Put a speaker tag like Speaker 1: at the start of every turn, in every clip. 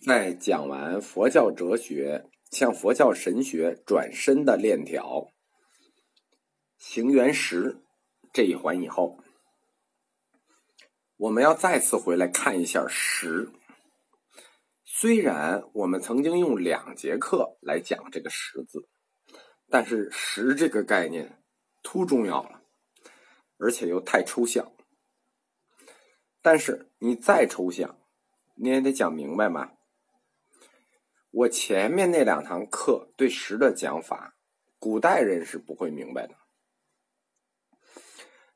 Speaker 1: 在讲完佛教哲学向佛教神学转身的链条行缘识这一环以后，我们要再次回来看一下识。虽然我们曾经用两节课来讲这个“识”字，但是“识”这个概念忒重要了，而且又太抽象。但是你再抽象，你也得讲明白嘛。我前面那两堂课对十的讲法，古代人是不会明白的。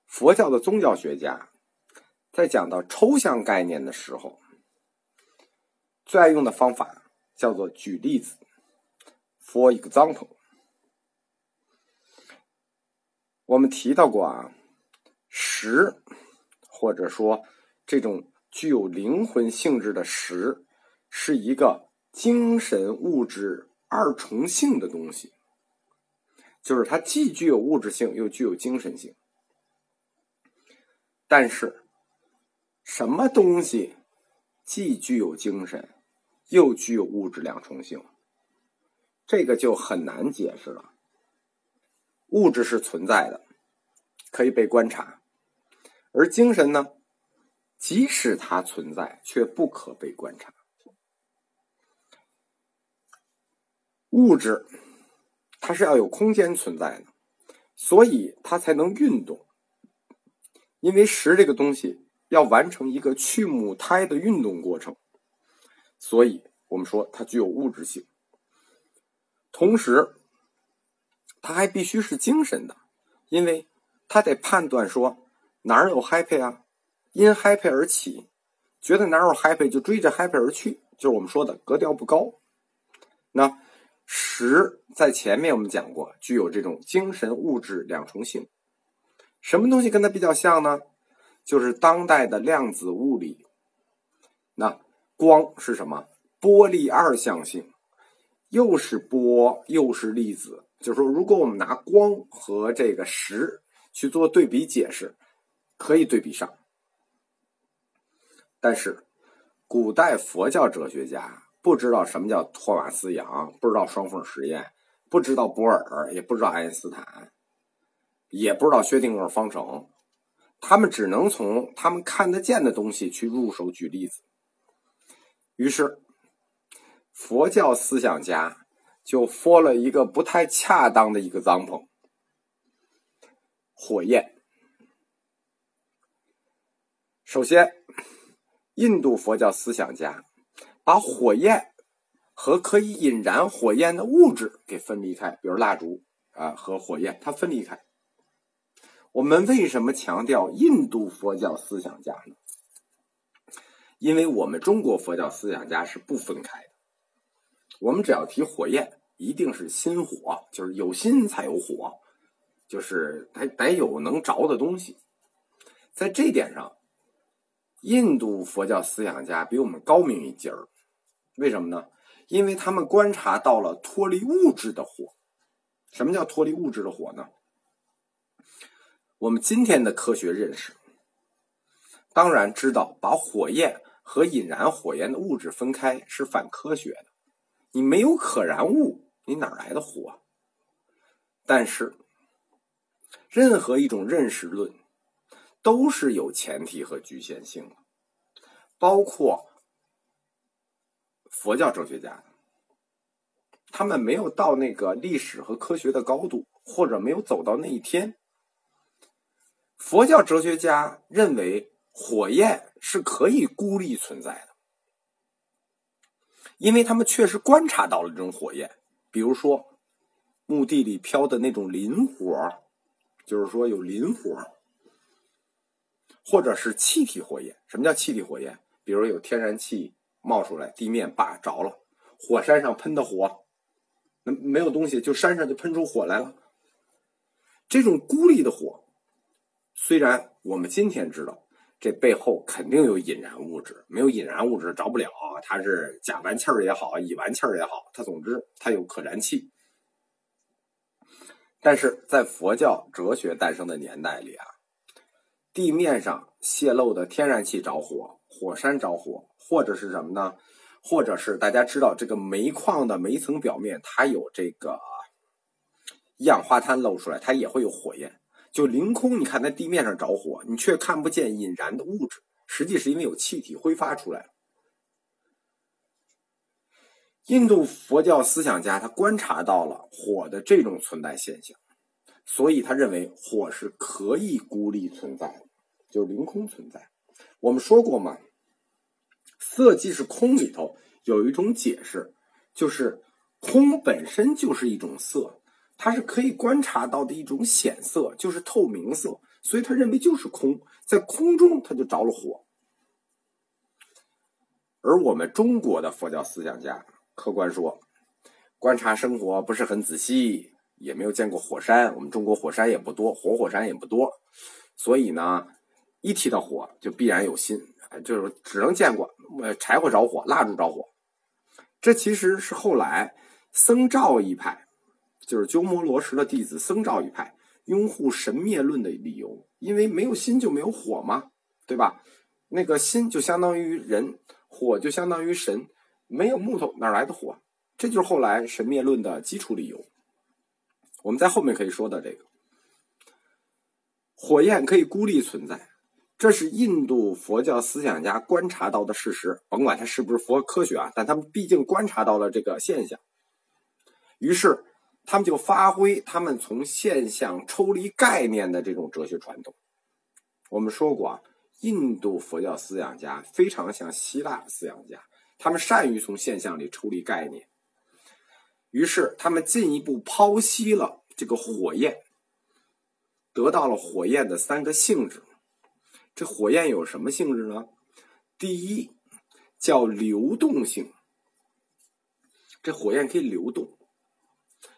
Speaker 1: 佛教的宗教学家在讲到抽象概念的时候，最爱用的方法叫做举例子，for example。我们提到过啊，十或者说这种具有灵魂性质的十，是一个。精神物质二重性的东西，就是它既具有物质性，又具有精神性。但是，什么东西既具有精神，又具有物质两重性？这个就很难解释了。物质是存在的，可以被观察；而精神呢，即使它存在，却不可被观察。物质，它是要有空间存在的，所以它才能运动。因为石这个东西要完成一个去母胎的运动过程，所以我们说它具有物质性。同时，它还必须是精神的，因为它得判断说哪儿有 happy 啊，因 happy 而起，觉得哪儿有 happy 就追着 happy 而去，就是我们说的格调不高。那。十在前面我们讲过，具有这种精神物质两重性。什么东西跟它比较像呢？就是当代的量子物理。那光是什么？波粒二象性，又是波又是粒子。就是说，如果我们拿光和这个十去做对比解释，可以对比上。但是，古代佛教哲学家。不知道什么叫托马斯杨，不知道双缝实验，不知道波尔，也不知道爱因斯坦，也不知道薛定谔方程，他们只能从他们看得见的东西去入手举例子。于是，佛教思想家就破了一个不太恰当的一个脏棚——火焰。首先，印度佛教思想家。把火焰和可以引燃火焰的物质给分离开，比如蜡烛啊和火焰，它分离开。我们为什么强调印度佛教思想家呢？因为我们中国佛教思想家是不分开的。我们只要提火焰，一定是心火，就是有心才有火，就是得得有能着的东西。在这点上，印度佛教思想家比我们高明一截儿。为什么呢？因为他们观察到了脱离物质的火。什么叫脱离物质的火呢？我们今天的科学认识，当然知道把火焰和引燃火焰的物质分开是反科学的。你没有可燃物，你哪来的火？但是，任何一种认识论都是有前提和局限性的，包括。佛教哲学家，他们没有到那个历史和科学的高度，或者没有走到那一天。佛教哲学家认为火焰是可以孤立存在的，因为他们确实观察到了这种火焰，比如说墓地里飘的那种磷火，就是说有磷火，或者是气体火焰。什么叫气体火焰？比如有天然气。冒出来，地面把着了，火山上喷的火，那没有东西，就山上就喷出火来了。这种孤立的火，虽然我们今天知道，这背后肯定有引燃物质，没有引燃物质着不了。它是甲烷气儿也好，乙烷气儿也好，它总之它有可燃气。但是在佛教哲学诞生的年代里啊，地面上泄漏的天然气着火，火山着火。或者是什么呢？或者是大家知道这个煤矿的煤层表面它有这个一氧化碳漏出来，它也会有火焰。就凌空，你看在地面上着火，你却看不见引燃的物质，实际是因为有气体挥发出来。印度佛教思想家他观察到了火的这种存在现象，所以他认为火是可以孤立存在的，就是凌空存在。我们说过嘛，色即是空里头有一种解释，就是空本身就是一种色，它是可以观察到的一种显色，就是透明色，所以他认为就是空，在空中他就着了火。而我们中国的佛教思想家。客观说，观察生活不是很仔细，也没有见过火山。我们中国火山也不多，活火山也不多，所以呢，一提到火就必然有心，就是只能见过呃柴火着火、蜡烛着火。这其实是后来僧肇一派，就是鸠摩罗什的弟子僧肇一派拥护神灭论的理由，因为没有心就没有火嘛，对吧？那个心就相当于人，火就相当于神。没有木头哪来的火？这就是后来神灭论的基础理由。我们在后面可以说到这个，火焰可以孤立存在，这是印度佛教思想家观察到的事实。甭管它是不是佛科学啊，但他们毕竟观察到了这个现象。于是他们就发挥他们从现象抽离概念的这种哲学传统。我们说过啊，印度佛教思想家非常像希腊思想家。他们善于从现象里抽离概念，于是他们进一步剖析了这个火焰，得到了火焰的三个性质。这火焰有什么性质呢？第一叫流动性，这火焰可以流动，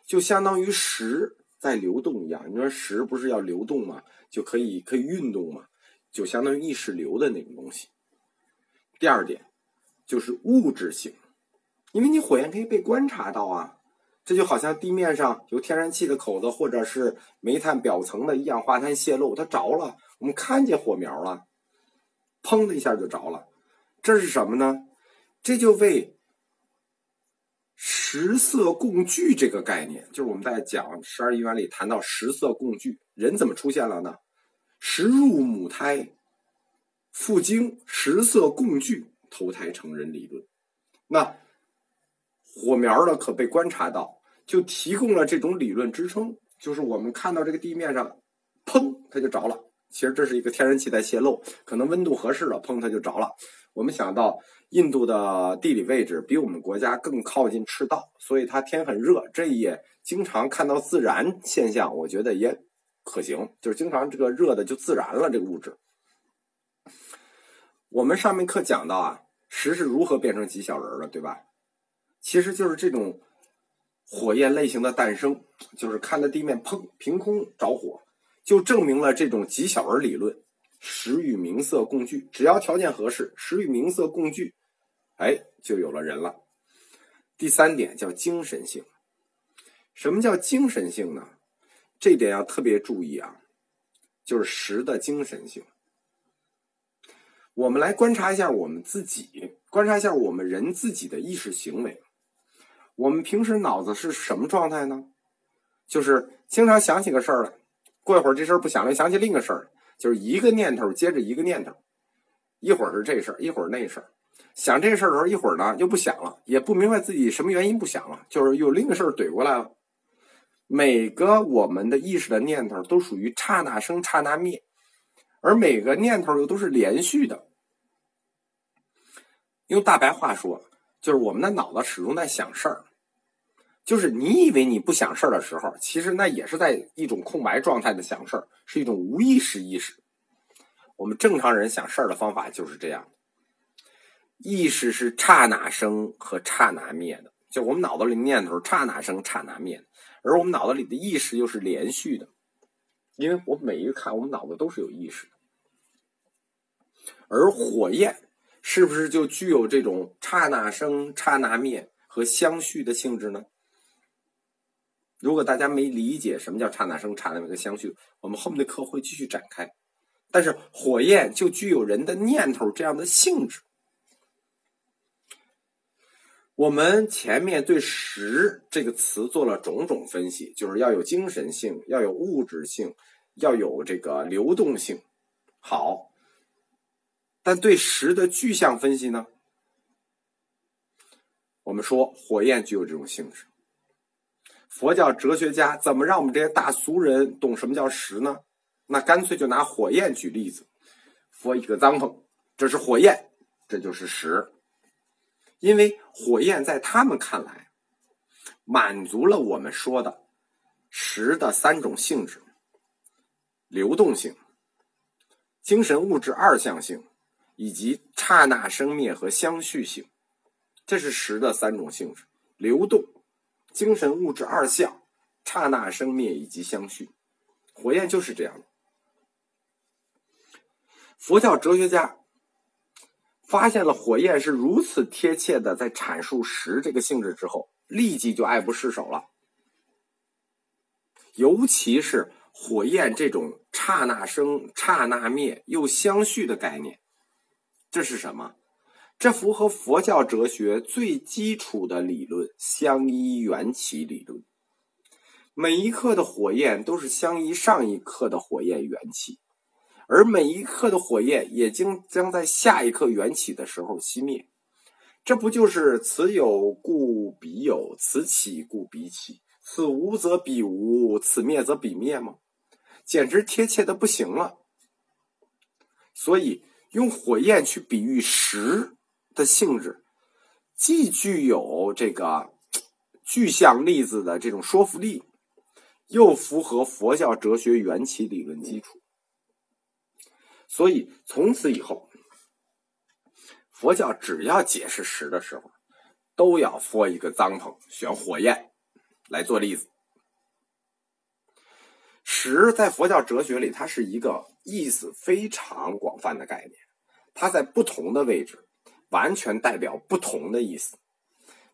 Speaker 1: 就相当于石在流动一样。你说石不是要流动吗？就可以可以运动吗？就相当于意识流的那种东西。第二点。就是物质性，因为你火焰可以被观察到啊，这就好像地面上有天然气的口子，或者是煤炭表层的一氧化碳泄漏，它着了，我们看见火苗了，砰的一下就着了，这是什么呢？这就为食色共具这个概念，就是我们在讲十二因缘里谈到食色共具，人怎么出现了呢？食入母胎，复经食色共具。投胎成人理论，那火苗呢可被观察到，就提供了这种理论支撑。就是我们看到这个地面上，砰，它就着了。其实这是一个天然气在泄漏，可能温度合适了，砰，它就着了。我们想到印度的地理位置比我们国家更靠近赤道，所以它天很热，这也经常看到自燃现象。我觉得也可行，就是经常这个热的就自燃了这个物质。我们上面课讲到啊。石是如何变成极小人的，对吧？其实就是这种火焰类型的诞生，就是看到地面砰，凭空着火，就证明了这种极小人理论。石与名色共聚，只要条件合适，石与名色共聚，哎，就有了人了。第三点叫精神性。什么叫精神性呢？这点要特别注意啊，就是石的精神性。我们来观察一下我们自己，观察一下我们人自己的意识行为。我们平时脑子是什么状态呢？就是经常想起个事儿来，过一会儿这事儿不想了，想起另一个事儿，就是一个念头接着一个念头，一会儿是这事儿，一会儿那事儿。想这事儿的时候，一会儿呢又不想了，也不明白自己什么原因不想了，就是有另一个事儿怼过来了。每个我们的意识的念头都属于刹那生刹那灭。而每个念头又都是连续的，用大白话说，就是我们的脑子始终在想事儿。就是你以为你不想事儿的时候，其实那也是在一种空白状态的想事儿，是一种无意识意识。我们正常人想事儿的方法就是这样：意识是刹那生和刹那灭的，就我们脑子里念头刹那生刹那灭，而我们脑子里的意识又是连续的，因为我每一个看，我们脑子都是有意识的。而火焰是不是就具有这种刹那生、刹那灭和相续的性质呢？如果大家没理解什么叫刹那生、刹那灭和相续，我们后面的课会继续展开。但是火焰就具有人的念头这样的性质。我们前面对“实”这个词做了种种分析，就是要有精神性，要有物质性，要有这个流动性。好，但对“实”的具象分析呢？我们说火焰具有这种性质。佛教哲学家怎么让我们这些大俗人懂什么叫“实”呢？那干脆就拿火焰举例子。佛一个脏风，这是火焰，这就是实。因为火焰在他们看来，满足了我们说的实的三种性质：流动性、精神物质二象性，以及刹那生灭和相续性。这是实的三种性质：流动、精神物质二相、刹那生灭以及相续。火焰就是这样的。佛教哲学家。发现了火焰是如此贴切的在阐述实这个性质之后，立即就爱不释手了。尤其是火焰这种刹那生、刹那灭又相续的概念，这是什么？这符合佛教哲学最基础的理论——相依缘起理论。每一刻的火焰都是相依上一刻的火焰缘起。而每一刻的火焰也将将在下一刻缘起的时候熄灭，这不就是此有故彼有，此起故彼起，此无则彼无，此灭则彼灭吗？简直贴切的不行了。所以用火焰去比喻时的性质，既具有这个具象例子的这种说服力，又符合佛教哲学缘起理论基础。所以从此以后，佛教只要解释实的时候，都要说一个脏棚，选火焰来做例子。实在佛教哲学里，它是一个意思非常广泛的概念，它在不同的位置完全代表不同的意思。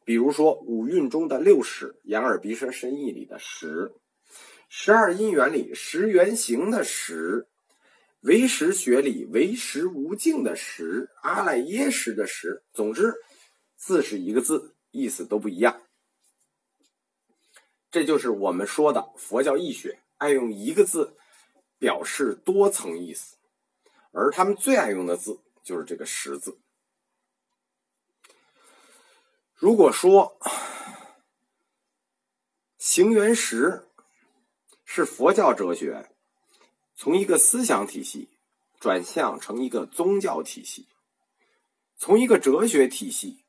Speaker 1: 比如说五蕴中的六识，眼耳鼻舌身意里的识；十二因缘里十缘行的识。唯识学里唯识无境的识，阿赖耶识的识，总之字是一个字，意思都不一样。这就是我们说的佛教义学爱用一个字表示多层意思，而他们最爱用的字就是这个“识”字。如果说行缘识是佛教哲学。从一个思想体系转向成一个宗教体系，从一个哲学体系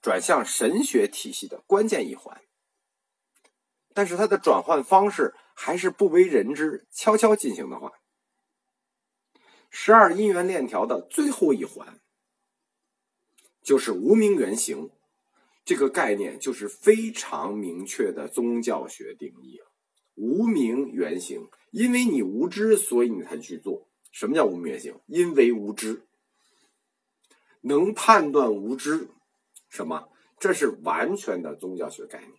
Speaker 1: 转向神学体系的关键一环。但是它的转换方式还是不为人知、悄悄进行的话，十二因缘链条的最后一环就是无名原型，这个概念就是非常明确的宗教学定义了。无名原型，因为你无知，所以你才去做。什么叫无名原型？因为无知，能判断无知，什么？这是完全的宗教学概念。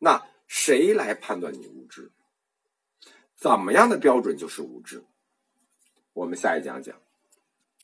Speaker 1: 那谁来判断你无知？怎么样的标准就是无知？我们下一讲讲。